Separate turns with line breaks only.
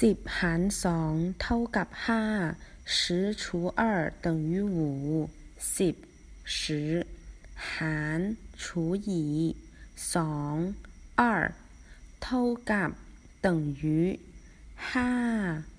สิบหาร十除二等于五สิ十ห除以ส二เท่等于ห้五